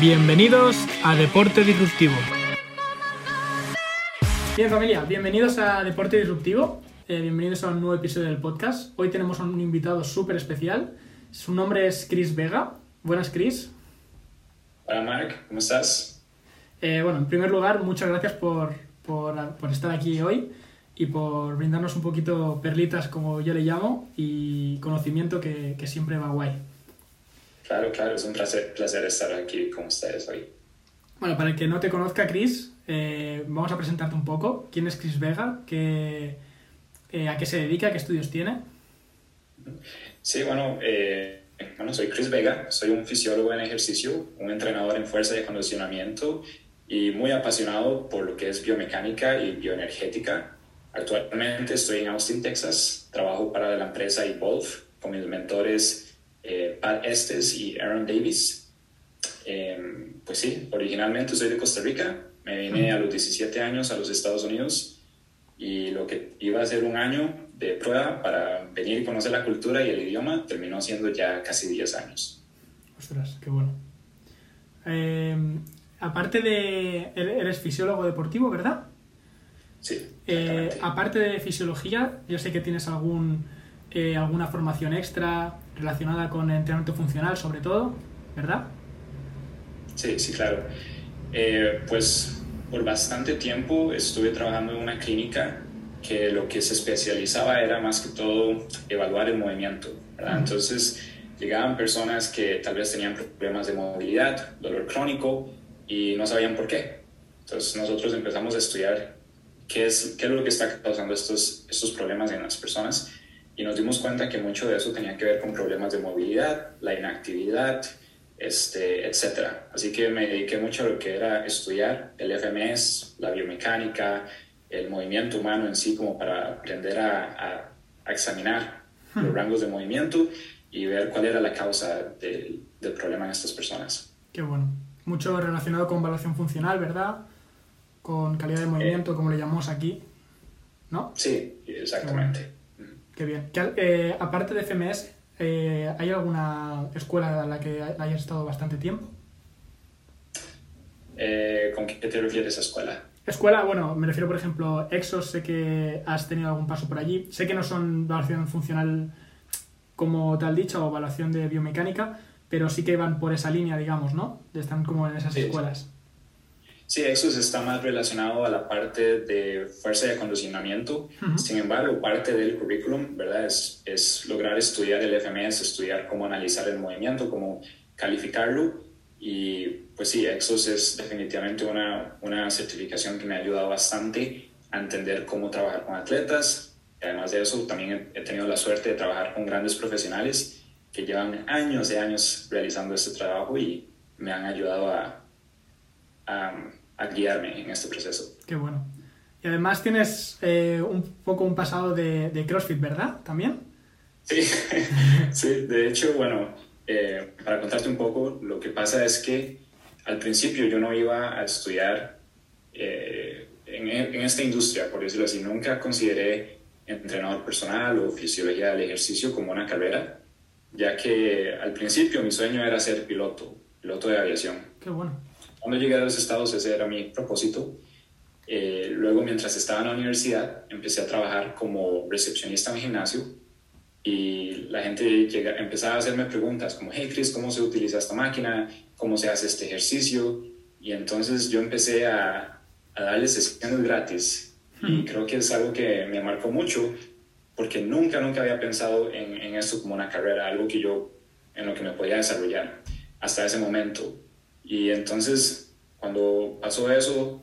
Bienvenidos a Deporte Disruptivo. Bien familia, bienvenidos a Deporte Disruptivo, eh, bienvenidos a un nuevo episodio del podcast. Hoy tenemos un invitado súper especial, su nombre es Chris Vega. Buenas Chris. Hola Mark, ¿cómo estás? Eh, bueno, en primer lugar, muchas gracias por, por, por estar aquí hoy y por brindarnos un poquito perlitas, como yo le llamo, y conocimiento que, que siempre va guay. Claro, claro, es un placer, placer estar aquí con ustedes hoy. Bueno, para el que no te conozca, Chris, eh, vamos a presentarte un poco. ¿Quién es Chris Vega? ¿Qué, eh, ¿A qué se dedica? ¿Qué estudios tiene? Sí, bueno, eh, bueno, soy Chris Vega, soy un fisiólogo en ejercicio, un entrenador en fuerza y acondicionamiento y muy apasionado por lo que es biomecánica y bioenergética. Actualmente estoy en Austin, Texas, trabajo para la empresa Evolve con mis mentores eh, Pat Estes y Aaron Davis. Em, pues sí, originalmente soy de Costa Rica, me vine a los 17 años a los Estados Unidos y lo que iba a ser un año de prueba para venir y conocer la cultura y el idioma terminó siendo ya casi 10 años. Ostras, qué bueno. Em, aparte de... Eres fisiólogo deportivo, ¿verdad? Sí. Eh, aparte de fisiología, yo sé que tienes algún, eh, alguna formación extra, relacionada con el entrenamiento funcional sobre todo, ¿verdad? Sí, sí, claro. Eh, pues por bastante tiempo estuve trabajando en una clínica que lo que se especializaba era más que todo evaluar el movimiento. ¿verdad? Entonces llegaban personas que tal vez tenían problemas de movilidad, dolor crónico y no sabían por qué. Entonces nosotros empezamos a estudiar qué es, qué es lo que está causando estos, estos problemas en las personas y nos dimos cuenta que mucho de eso tenía que ver con problemas de movilidad, la inactividad, este, etc. Así que me dediqué mucho a lo que era estudiar el FMS, la biomecánica, el movimiento humano en sí, como para aprender a, a, examinar los hmm. rangos de movimiento y ver cuál era la causa del, del problema en estas personas. Qué bueno. Mucho relacionado con evaluación funcional, ¿verdad? Con calidad de movimiento, como le llamamos aquí, ¿no? Sí, exactamente. Qué bien. Eh, aparte de FMS, eh, ¿hay alguna escuela en la que hayas estado bastante tiempo? Eh, ¿Con qué te refieres a escuela? Escuela, bueno, me refiero, por ejemplo, Exos, sé que has tenido algún paso por allí. Sé que no son evaluación funcional como tal dicho o evaluación de biomecánica, pero sí que van por esa línea, digamos, ¿no? Están como en esas escuelas. Sí, eso está más relacionado a la parte de fuerza y acondicionamiento. Sin embargo, parte del currículum, ¿verdad? Es, es lograr estudiar el FMS, estudiar cómo analizar el movimiento, cómo calificarlo. Y pues sí, Exos es definitivamente una, una certificación que me ha ayudado bastante a entender cómo trabajar con atletas. además de eso, también he tenido la suerte de trabajar con grandes profesionales que llevan años y años realizando este trabajo y me han ayudado a, a, guiarme en este proceso. Qué bueno. Y además tienes eh, un poco un pasado de, de, CrossFit, ¿verdad? ¿También? Sí, sí de hecho, bueno, eh, para contarte un poco, lo que pasa es que al principio yo no iba a estudiar eh, en, en, esta industria, por decirlo así, nunca consideré entrenador personal o fisiología del ejercicio como una carrera, ya que al principio mi sueño era ser piloto, piloto de aviación. Qué bueno. Cuando llegué a los estados ese era mi propósito. Eh, luego, mientras estaba en la universidad, empecé a trabajar como recepcionista en gimnasio y la gente llega, empezaba a hacerme preguntas como, hey Chris, ¿cómo se utiliza esta máquina? ¿Cómo se hace este ejercicio? Y entonces yo empecé a, a darles sesiones gratis y creo que es algo que me marcó mucho porque nunca, nunca había pensado en, en esto como una carrera, algo que yo, en lo que me podía desarrollar hasta ese momento. Y entonces, cuando pasó eso,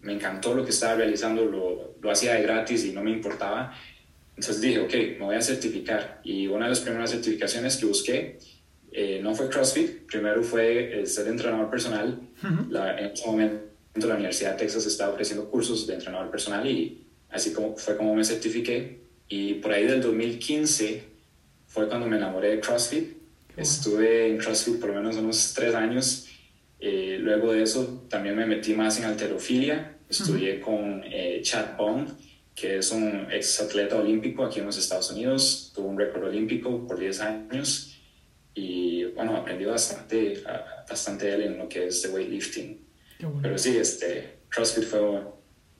me encantó lo que estaba realizando, lo, lo hacía de gratis y no me importaba. Entonces dije, ok, me voy a certificar. Y una de las primeras certificaciones que busqué eh, no fue CrossFit, primero fue el ser entrenador personal. la, en ese momento la Universidad de Texas estaba ofreciendo cursos de entrenador personal y así como, fue como me certifiqué. Y por ahí del 2015 fue cuando me enamoré de CrossFit. Estuve en CrossFit por lo menos unos tres años eh, luego de eso también me metí más en alterofilia, estudié con eh, Chad Bond, que es un ex atleta olímpico aquí en los Estados Unidos, tuvo un récord olímpico por 10 años. Y bueno, aprendí bastante, bastante de él en lo que es de weightlifting. Pero sí, este, CrossFit fue,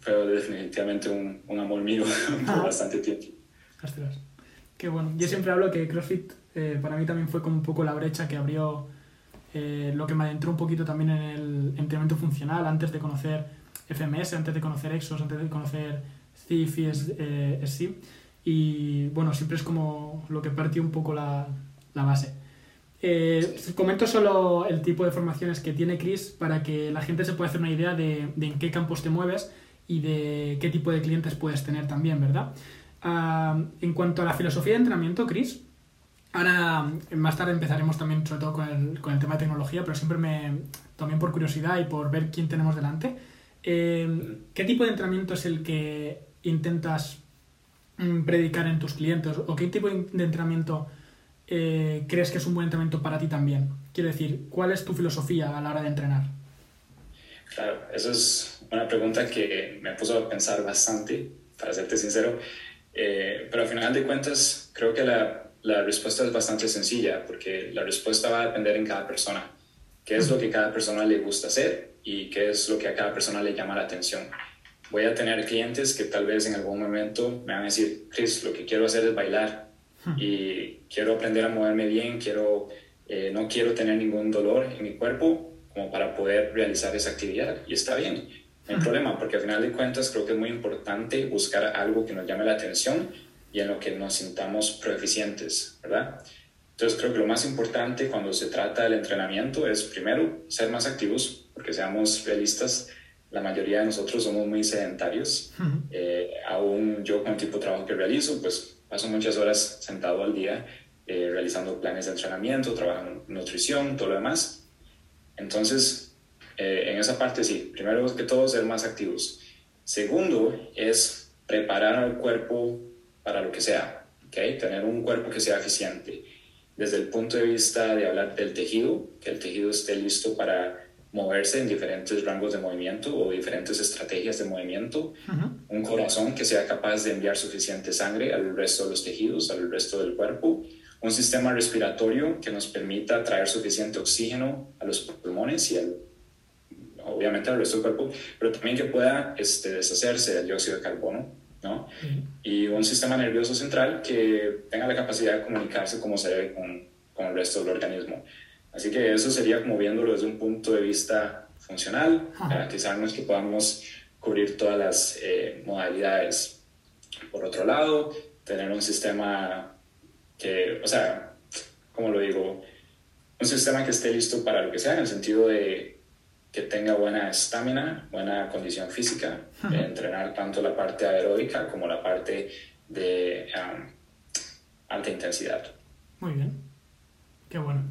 fue definitivamente un, un amor mío por bastante tiempo. Qué bueno. Yo siempre hablo que CrossFit eh, para mí también fue como un poco la brecha que abrió eh, lo que me adentró un poquito también en el entrenamiento funcional antes de conocer FMS, antes de conocer Exos, antes de conocer CIF y SI. Y bueno, siempre es como lo que partió un poco la, la base. Eh, comento solo el tipo de formaciones que tiene Chris para que la gente se pueda hacer una idea de, en qué campos te mueves y de qué tipo de clientes puedes tener también, ¿verdad? Ah, en cuanto a la filosofía de entrenamiento, Chris, ahora más tarde empezaremos también sobre todo con el, con el tema de tecnología, pero siempre me, también por curiosidad y por ver quién tenemos delante, eh, ¿qué tipo de entrenamiento es el que intentas mm, predicar en tus clientes o qué tipo de entrenamiento eh, crees que es un buen entrenamiento para ti también? Quiero decir, ¿cuál es tu filosofía a la hora de entrenar? Claro, eso es una pregunta que me puso a pensar bastante, para serte sincero, eh, pero al final de cuentas creo que la, la, respuesta es bastante sencilla, porque la respuesta va a depender en cada persona, qué es lo que cada persona le gusta hacer y qué es lo que a cada persona le llama la atención. Voy a tener clientes que tal vez en algún momento me van a decir, Chris, lo que quiero hacer es bailar y quiero aprender a moverme bien, quiero, eh, no quiero tener ningún dolor en mi cuerpo como para poder realizar esa actividad. Y está bien, no hay problema, porque al final de cuentas creo que es muy importante buscar algo que nos llame la atención y en lo que nos sintamos proeficientes, ¿verdad? Entonces creo que lo más importante cuando se trata del entrenamiento es primero ser más activos, porque seamos realistas, la mayoría de nosotros somos muy sedentarios. Eh, aún yo con el tipo de trabajo que realizo, pues paso muchas horas sentado al día eh, realizando planes de entrenamiento, trabajando en nutrición, todo lo demás. Entonces, eh, en esa parte sí, primero que todo ser más activos. Segundo es preparar al cuerpo para lo que sea, ¿okay? tener un cuerpo que sea eficiente. Desde el punto de vista de hablar del tejido, que el tejido esté listo para moverse en diferentes rangos de movimiento o diferentes estrategias de movimiento, un corazón que sea capaz de enviar suficiente sangre al resto de los tejidos, al resto del cuerpo, un sistema respiratorio que nos permita traer suficiente oxígeno a los pulmones y obviamente al resto del cuerpo, pero también que pueda este, deshacerse del dióxido de carbono, ¿no? Y un sistema nervioso central que tenga la capacidad de comunicarse como se debe con, con el resto del organismo. Así que eso sería como viéndolo desde un punto de vista funcional, garantizarnos que podamos cubrir todas las eh, modalidades. Por otro lado, tener un sistema que, o sea, como lo digo, un sistema que esté listo para lo que sea, en el sentido de que tenga buena estamina, buena condición física, entrenar tanto la parte aeróbica como la parte de alta intensidad. Muy bien, qué bueno.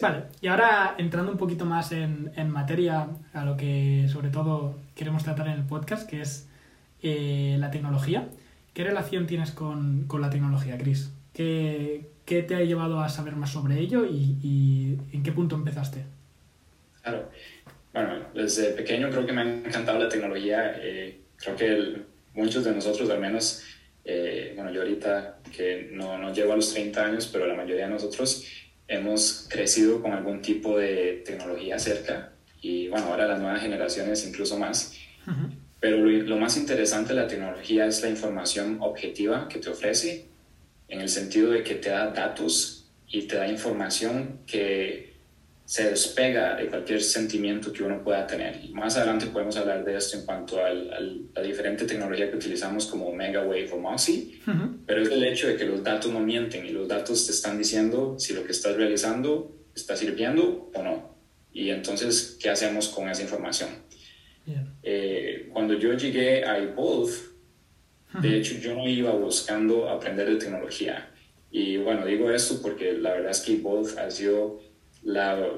Vale, y ahora entrando un poquito más en, en, materia, a lo que sobre todo queremos tratar en el podcast, que es eh, la tecnología. ¿Qué relación tienes con, con la tecnología, Chris? ¿Qué, ¿Qué, te ha llevado a saber más sobre ello y, y, en qué punto empezaste? Claro, bueno, desde pequeño creo que me ha encantado la tecnología. Eh, creo que muchos de nosotros, al menos, eh, bueno, yo ahorita que no, no llego a los 30 años, pero la mayoría de nosotros hemos crecido con algún tipo de tecnología cerca y bueno, ahora las nuevas generaciones incluso más. Pero lo, más interesante de la tecnología es la información objetiva que te ofrece, en el sentido de que te da datos y te da información que se despega de cualquier sentimiento que uno pueda tener. Y más adelante podemos hablar de esto en cuanto a la diferente tecnología que utilizamos como Megawave o Moxie, pero es el hecho de que los datos no mienten y los datos te están diciendo si lo que estás realizando está sirviendo o no. Y entonces, ¿qué hacemos con esa información? Eh, cuando yo llegué a Evolve, de hecho yo no iba buscando aprender de tecnología. Y bueno, digo esto porque la verdad es que Evolve ha sido la,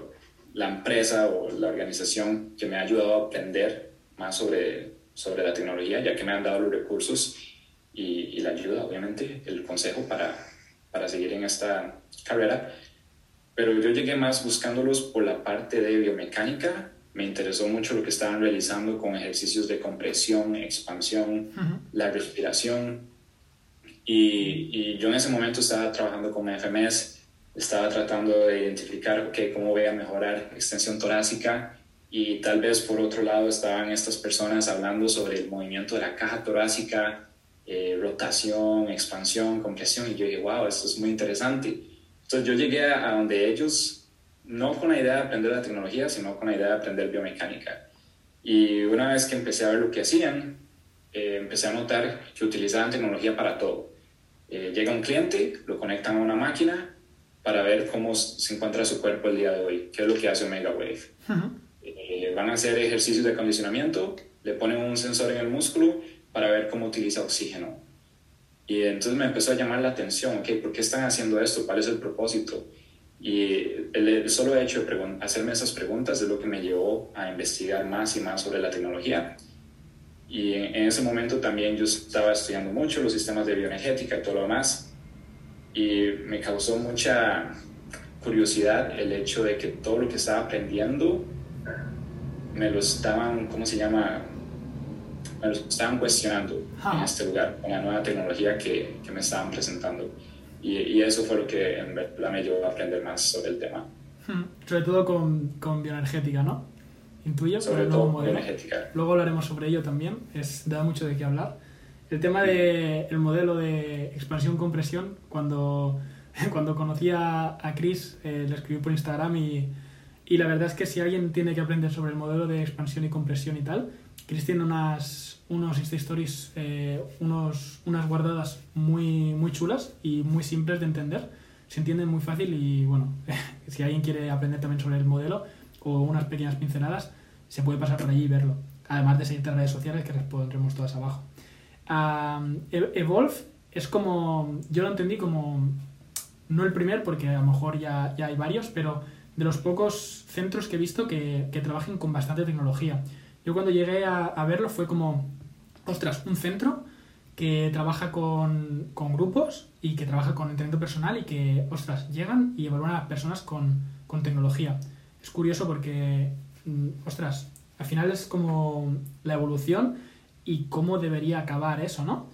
la, empresa o la organización que me ha ayudado a aprender más sobre, sobre la tecnología, ya que me han dado los recursos y, la ayuda, obviamente, el consejo para, para seguir en esta carrera. Pero yo llegué más buscándolos por la parte de biomecánica. Me interesó mucho lo que estaban realizando con ejercicios de compresión, expansión, la respiración. Y, y, yo en ese momento estaba trabajando con FMS estaba tratando de identificar cómo voy a mejorar extensión torácica y tal vez por otro lado estaban estas personas hablando sobre el movimiento de la caja torácica, eh, rotación, expansión, compresión y yo dije, wow, esto es muy interesante. Entonces yo llegué a, donde ellos, no con la idea de aprender la tecnología, sino con la idea de aprender biomecánica. Y una vez que empecé a ver lo que hacían, eh, empecé a notar que utilizaban tecnología para todo. Eh, llega un cliente, lo conectan a una máquina para ver cómo se encuentra su cuerpo el día de hoy, qué es lo que hace Omega Wave. Eh, van a hacer ejercicios de acondicionamiento, le ponen un sensor en el músculo para ver cómo utiliza oxígeno. Y entonces me empezó a llamar la atención, okay, ¿por qué están haciendo esto? ¿Cuál es el propósito? Y el, solo hecho de hacerme esas preguntas es lo que me llevó a investigar más y más sobre la tecnología. Y en, en, ese momento también yo estaba estudiando mucho los sistemas de bioenergética y todo lo demás. Y me causó mucha curiosidad el hecho de que todo lo que estaba aprendiendo me lo estaban, ¿cómo se llama? Me lo estaban cuestionando en este lugar, con la nueva tecnología que, que me estaban presentando. Y, y, eso fue lo que en verdad me llevó a aprender más sobre el tema. Sobre todo con, con bioenergética, ¿no? Intuyo, sobre modelo. Bioenergética. Luego hablaremos sobre ello también, es, da mucho de qué hablar. El tema del el modelo de expansión-compresión, cuando, cuando conocí a, Chris, eh, le escribí por Instagram y y la verdad es que si alguien tiene que aprender sobre el modelo de expansión y compresión y tal, Chris tiene unas, unos Insta Stories, eh, unos, unas guardadas muy, muy chulas y muy simples de entender. Se entienden muy fácil y bueno, si alguien quiere aprender también sobre el modelo o unas pequeñas pinceladas, se puede pasar por allí y verlo. Además de seguir en redes sociales que les pondremos todas abajo. E-, Evolve es como, yo lo entendí como, no el primer porque a lo mejor ya, ya hay varios, pero de los pocos centros que he visto que, que trabajen con bastante tecnología. Yo cuando llegué a, a, verlo fue como, ostras, un centro que trabaja con, con, grupos y que trabaja con entrenamiento personal y que, ostras, llegan y evalúan a las personas con, con tecnología. Es curioso porque, mm, ostras, al final es como la evolución y cómo debería acabar eso, ¿no?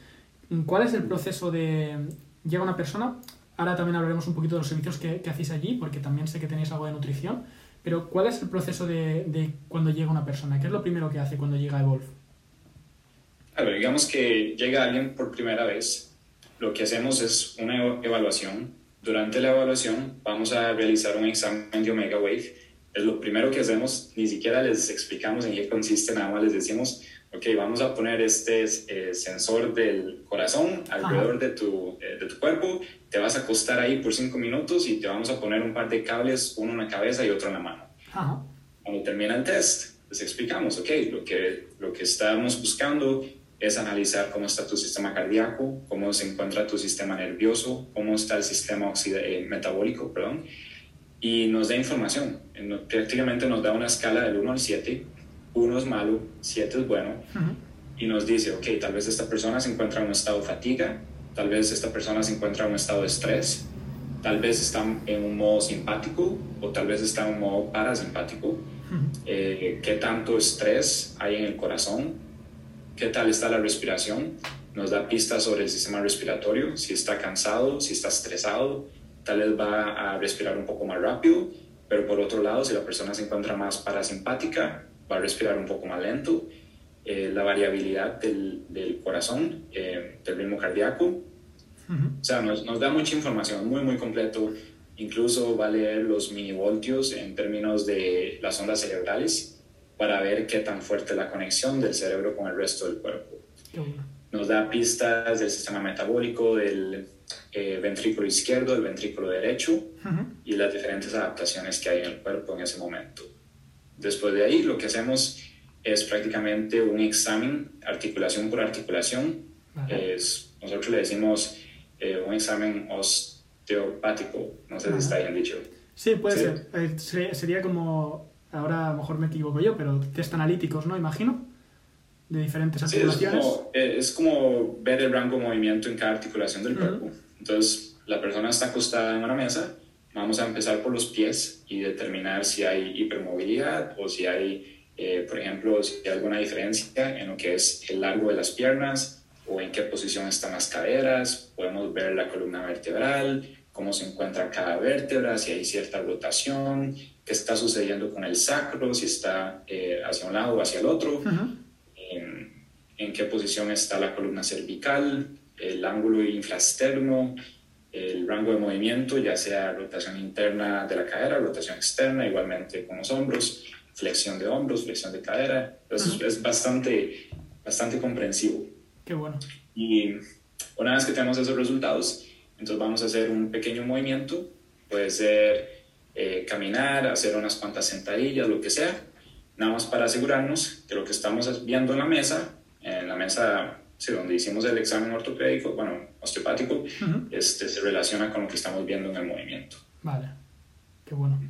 ¿Cuál es el proceso de... Llega una persona, Ahora también hablaremos un poquito de los servicios que, que hacéis allí, porque también sé que tenéis algo de nutrición. Pero, ¿cuál es el proceso de, de, cuando llega una persona? ¿Qué es lo primero que hace cuando llega Evolve? A ver, digamos que llega alguien por primera vez. Lo que hacemos es una evaluación. Durante la evaluación vamos a realizar un examen de Omega Wave. Es lo primero que hacemos. Ni siquiera les explicamos en qué consiste, nada más les decimos, ok, vamos a poner este eh, sensor del corazón alrededor de tu, eh, de tu, cuerpo, te vas a acostar ahí por cinco minutos y te vamos a poner un par de cables, uno en la cabeza y otro en la mano. Cuando termina el test, les explicamos, ok, lo que, lo que estamos buscando es analizar cómo está tu sistema cardíaco, cómo se encuentra tu sistema nervioso, cómo está el sistema eh, metabólico, perdón, y nos da información. Prácticamente nos da una escala del 1 al 7 uno es malo, siete es bueno, y nos dice, ok, tal vez esta persona se encuentra en un estado de fatiga, tal vez esta persona se encuentra en un estado de estrés, tal vez está en un modo simpático o tal vez está en un modo parasimpático, eh, qué tanto estrés hay en el corazón, qué tal está la respiración, nos da pistas sobre el sistema respiratorio, si está cansado, si está estresado, tal vez va a respirar un poco más rápido, pero por otro lado, si la persona se encuentra más parasimpática, va a respirar un poco más lento, eh, la variabilidad del, del corazón, eh, del ritmo cardíaco. O sea, nos, nos, da mucha información, muy, muy completo. Incluso va a leer los minivoltios en términos de las ondas cerebrales para ver qué tan fuerte la conexión del cerebro con el resto del cuerpo. Nos da pistas del sistema metabólico, del eh, ventrículo izquierdo, del ventrículo derecho y las diferentes adaptaciones que hay en el cuerpo en ese momento. Después de ahí, lo que hacemos es prácticamente un examen, articulación por articulación. Es, nosotros le decimos eh, un examen osteopático, no sé si está bien dicho. Sí, puede ser. Eh, sería como, ahora a lo mejor me equivoco yo, pero test analíticos, ¿no? Imagino, de diferentes articulaciones. Sí, eh, es, como, ver el rango de movimiento en cada articulación del cuerpo. Entonces, la persona está acostada en una mesa Vamos a empezar por los pies y determinar si hay hipermovilidad o si hay, eh, por ejemplo, si hay alguna diferencia en lo que es el largo de las piernas o en qué posición están las caderas. Podemos ver la columna vertebral, cómo se encuentra cada vértebra, si hay cierta rotación, qué está sucediendo con el sacro, si está eh, hacia un lado o hacia el otro, en, qué posición está la columna cervical, el ángulo infrasterno, el rango de movimiento, ya sea rotación interna de la cadera, rotación externa, igualmente con los hombros, flexión de hombros, flexión de cadera. Entonces es bastante, bastante comprensivo. Qué bueno. Y una vez que tenemos esos resultados, entonces vamos a hacer un pequeño movimiento, puede ser eh, caminar, hacer unas cuantas sentadillas, lo que sea, nada más para asegurarnos que lo que estamos viendo en la mesa, en la mesa sí, donde hicimos el examen ortopédico, bueno, osteopático, este, se relaciona con lo que estamos viendo en el movimiento. Vale, qué bueno.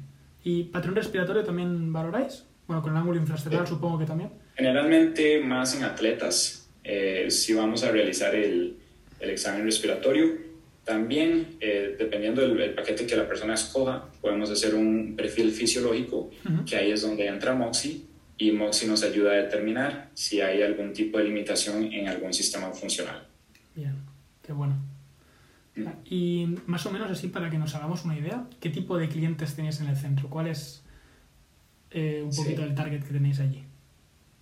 ¿Y patrón respiratorio también valoráis? Bueno, con el ángulo infrasternal supongo que también. Generalmente más en atletas, eh, si vamos a realizar el, el examen respiratorio, también, eh, dependiendo del, paquete que la persona escoja, podemos hacer un perfil fisiológico, que ahí es donde entra Moxi, y Moxi nos ayuda a determinar si hay algún tipo de limitación en algún sistema funcional. Bien, qué bueno. Mm. Y más o menos así, para que nos hagamos una idea, ¿qué tipo de clientes tenéis en el centro? ¿Cuál es eh, un poquito el target que tenéis allí?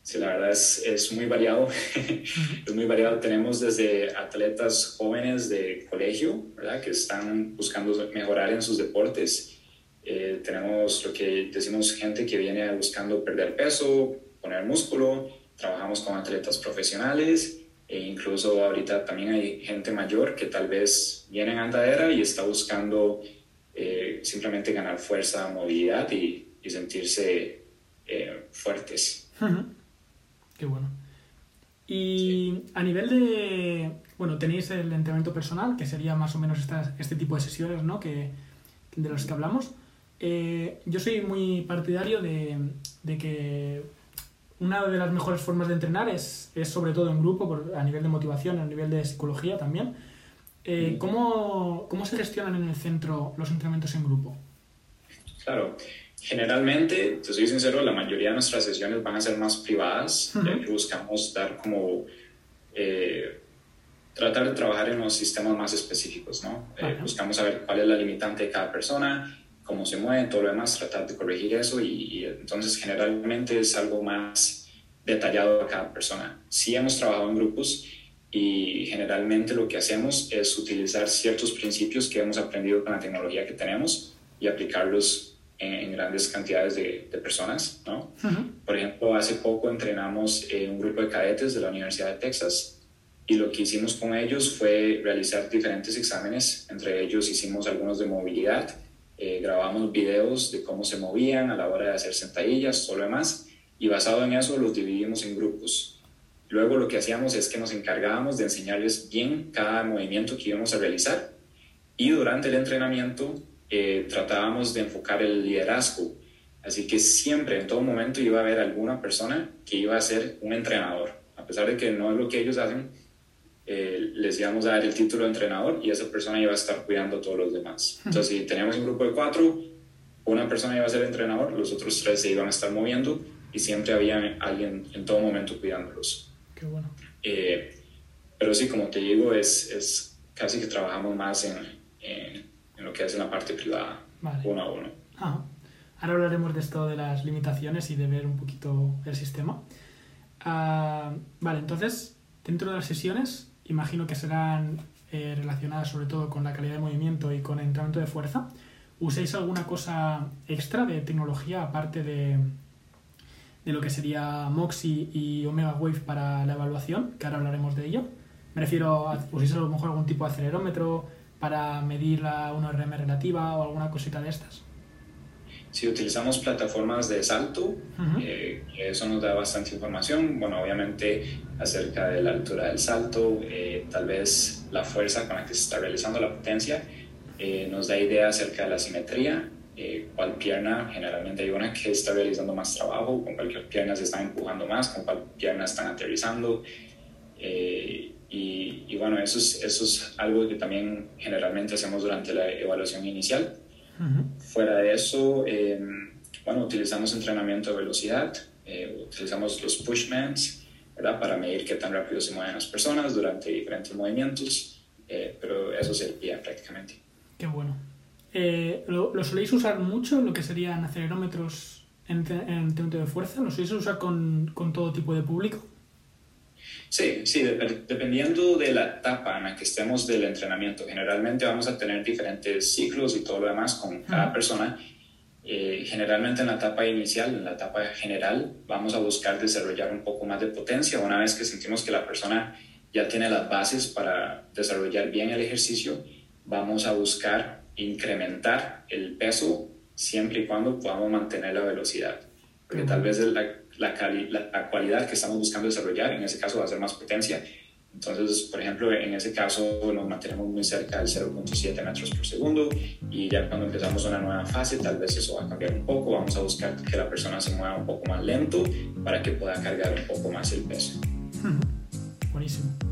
Sí, la verdad es, es muy variado. es muy variado. Tenemos desde atletas jóvenes de colegio, ¿verdad? Que están buscando mejorar en sus deportes. Eh, tenemos lo que decimos gente que viene buscando perder peso, poner músculo. Trabajamos con atletas profesionales e incluso ahorita también hay gente mayor que tal vez viene en andadera y está buscando eh, simplemente ganar fuerza, movilidad y, y sentirse eh, fuertes. Qué bueno. Y a nivel de, bueno, tenéis el entrenamiento personal, que sería más o menos este tipo de sesiones, ¿no? Que, de las que hablamos. Eh, yo soy muy partidario de, que una de las mejores formas de entrenar es, es sobre todo en grupo, a nivel de motivación, a nivel de psicología también. Eh, ¿cómo, ¿Cómo se gestionan en el centro los entrenamientos en grupo? Claro, Generalmente, te soy sincero, la mayoría de nuestras sesiones van a ser más privadas, buscamos dar como, eh, tratar de trabajar en los sistemas más específicos, ¿no? Eh, buscamos saber cuál es la limitante de cada persona, cómo se mueve, todo lo demás, tratar de corregir eso y, entonces generalmente es algo más detallado a cada persona. Sí hemos trabajado en grupos y generalmente lo que hacemos es utilizar ciertos principios que hemos aprendido con la tecnología que tenemos y aplicarlos en, grandes cantidades de, personas, ¿no? Por ejemplo, hace poco entrenamos un grupo de cadetes de la Universidad de Texas y lo que hicimos con ellos fue realizar diferentes exámenes, entre ellos hicimos algunos de movilidad, eh, grabamos videos de cómo se movían a la hora de hacer sentadillas, todo lo demás, y basado en eso los dividimos en grupos. Luego lo que hacíamos es que nos encargábamos de enseñarles bien cada movimiento que íbamos a realizar y durante el entrenamiento eh, tratábamos de enfocar el liderazgo. Así que siempre, en todo momento, iba a haber alguna persona que iba a ser un entrenador. A pesar de que no es lo que ellos hacen, eh, les íbamos a dar el título de entrenador y esa persona iba a estar cuidando a todos los demás. Entonces, si teníamos un grupo de cuatro, una persona iba a ser entrenador, los otros tres se iban a estar moviendo y siempre había alguien en todo momento cuidándolos. Qué bueno. Eh, pero sí, como te digo, es, es casi que trabajamos más en, en en lo que es en la parte privada, uno a uno. Ahora hablaremos de esto de las limitaciones y de ver un poquito el sistema. Ah, vale, entonces, dentro de las sesiones, imagino que serán eh, relacionadas sobre todo con la calidad de movimiento y con el entrenamiento de fuerza. ¿Usáis alguna cosa extra de tecnología aparte de, de lo que sería Moxie y Omega Wave para la evaluación? Que ahora hablaremos de ello. Me refiero a, ¿usáis a lo mejor algún tipo de acelerómetro, para medir la 1RM relativa o alguna cosita de estas? Si utilizamos plataformas de salto, eh, eso nos da bastante información. Bueno, obviamente acerca de la altura del salto, eh, tal vez la fuerza con la que se está realizando la potencia, eh, nos da idea acerca de la simetría, cuál pierna, generalmente hay una que está realizando más trabajo, con cuál pierna se está empujando más, con cuál pierna están aterrizando. Y, bueno, eso es, eso es algo que también generalmente hacemos durante la evaluación inicial. Fuera de eso, em, bueno, utilizamos entrenamiento de velocidad, eh, utilizamos los pushmans, ¿verdad? Para medir qué tan rápido se mueven las personas durante diferentes movimientos, eh, pero eso sería prácticamente. Qué bueno. Eh, ¿lo, ¿lo, soléis usar mucho, lo que serían acelerómetros en, en entrenamiento de fuerza? ¿Lo soléis usar con, con todo tipo de público? Sí, sí, dependiendo de la etapa en la que estemos del entrenamiento. Generalmente vamos a tener diferentes ciclos y todo lo demás con cada persona. Eh, generalmente en la etapa inicial, en la etapa general, vamos a buscar desarrollar un poco más de potencia. Una vez que sentimos que la persona ya tiene las bases para desarrollar bien el ejercicio, vamos a buscar incrementar el peso siempre y cuando podamos mantener la velocidad. Porque tal vez la, la, la, cualidad que estamos buscando desarrollar, en ese caso va a ser más potencia. Entonces, por ejemplo, en ese caso nos mantenemos muy cerca del 0.7 metros por segundo y ya cuando empezamos una nueva fase, tal vez eso va a cambiar un poco. Vamos a buscar que la persona se mueva un poco más lento para que pueda cargar un poco más el peso. Buenísimo.